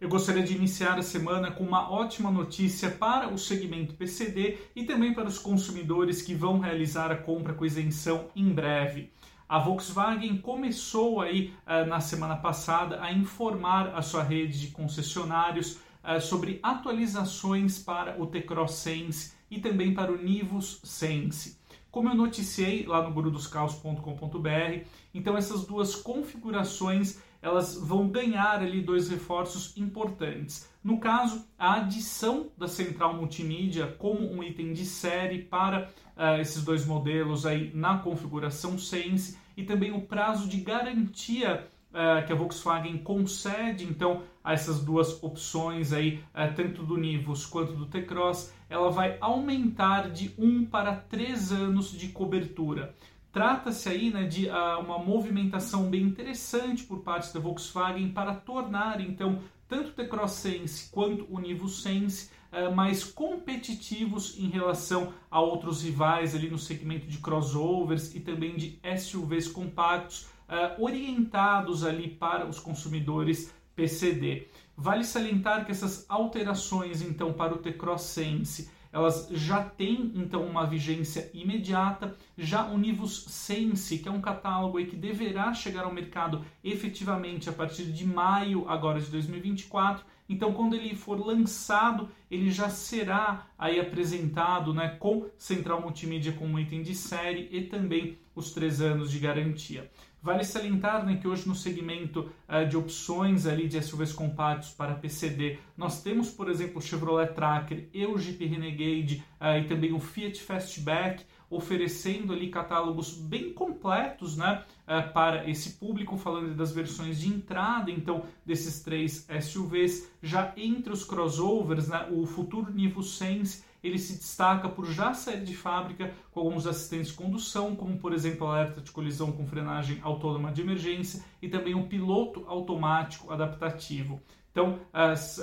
Eu gostaria de iniciar a semana com uma ótima notícia para o segmento PCD e também para os consumidores que vão realizar a compra com isenção em breve. A Volkswagen começou aí uh, na semana passada a informar a sua rede de concessionários uh, sobre atualizações para o T-Cross Sense e também para o Nivus Sense. Como eu noticiei lá no gurudoscarros.com.br, então essas duas configurações elas vão ganhar ali dois reforços importantes. No caso, a adição da central multimídia como um item de série para uh, esses dois modelos aí na configuração Sense e também o prazo de garantia uh, que a Volkswagen concede então a essas duas opções aí, uh, tanto do Nivus quanto do T-Cross, ela vai aumentar de 1 para 3 anos de cobertura. Trata-se aí né, de uh, uma movimentação bem interessante por parte da Volkswagen para tornar então tanto o T-Cross Sense quanto o Nivus Sense uh, mais competitivos em relação a outros rivais ali no segmento de crossovers e também de SUVs compactos uh, orientados ali para os consumidores PCD. Vale salientar que essas alterações então para o T-Cross Sense elas já têm então uma vigência imediata. Já o Nivus Sense, que é um catálogo que deverá chegar ao mercado efetivamente a partir de maio agora de 2024. Então, quando ele for lançado, ele já será aí apresentado, né, com central multimídia como item de série e também os três anos de garantia. Vale salientar né, que hoje no segmento uh, de opções ali de SUVs compactos para PCD, nós temos, por exemplo, o Chevrolet Tracker e o Jeep Renegade uh, e também o Fiat Fastback, oferecendo ali catálogos bem completos né, uh, para esse público, falando das versões de entrada, então, desses três SUVs. Já entre os crossovers, né, o futuro Nivus Sense ele se destaca por já sair de fábrica com alguns assistentes de condução, como por exemplo alerta de colisão com frenagem autônoma de emergência e também um piloto automático adaptativo. Então,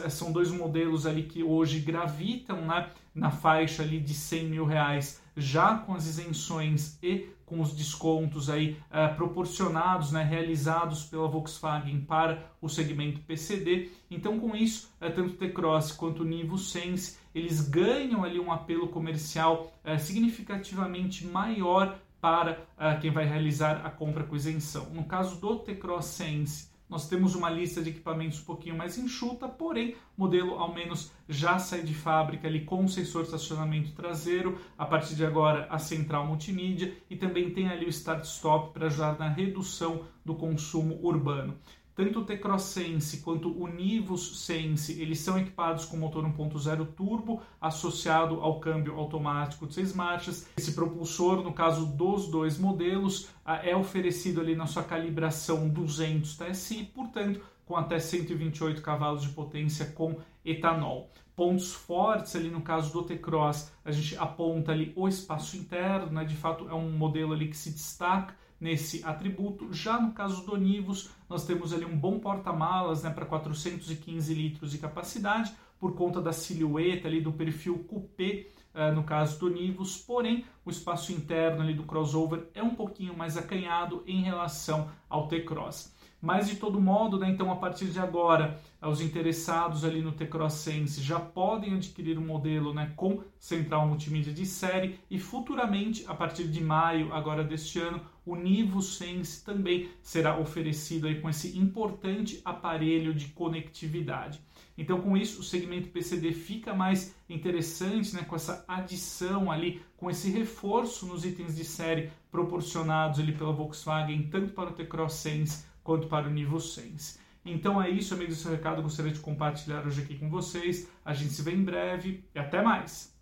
são dois modelos ali que hoje gravitam né, na faixa ali de 100 mil reais, já com as isenções e com os descontos aí uh, proporcionados, né, realizados pela Volkswagen para o segmento PCD. Então, com isso, uh, tanto o T-Cross quanto o Nivo Sense, eles ganham ali um apelo comercial uh, significativamente maior para quem vai realizar a compra com isenção. No caso do T-Cross Sense, nós temos uma lista de equipamentos um pouquinho mais enxuta, porém, modelo ao menos já sai de fábrica ali com sensor de estacionamento traseiro, a partir de agora a central multimídia e também tem ali o start-stop para ajudar na redução do consumo urbano. Tanto o T-Cross Sense quanto o Nivus Sense, eles são equipados com motor 1.0 turbo associado ao câmbio automático de seis marchas. Esse propulsor, no caso dos dois modelos, é oferecido ali na sua calibração 200 TSI, portanto, com até 128 cavalos de potência com etanol. Pontos fortes ali no caso do T-Cross, a gente aponta ali o espaço interno, né? de fato é um modelo ali que se destaca nesse atributo. Já no caso do Nivus, nós temos ali um bom porta-malas né, para 415 litros de capacidade, por conta da silhueta ali do perfil coupé, uh, no caso do Nivus, porém o espaço interno ali do crossover é um pouquinho mais acanhado em relação ao T-Cross. Mas de todo modo, né, então a partir de agora, os interessados ali no T-Cross Sense já podem adquirir o um modelo né, com central multimídia de série e futuramente, a partir de maio agora deste ano, o Nivo Sense também será oferecido aí com esse importante aparelho de conectividade. Então, com isso, o segmento PCD fica mais interessante, né, com essa adição ali, com esse reforço nos itens de série proporcionados ali pela Volkswagen, tanto para o T-Cross Sense quanto para o nível Sense. Então é isso, amigos, esse recado gostaria de compartilhar hoje aqui com vocês. A gente se vê em breve e até mais!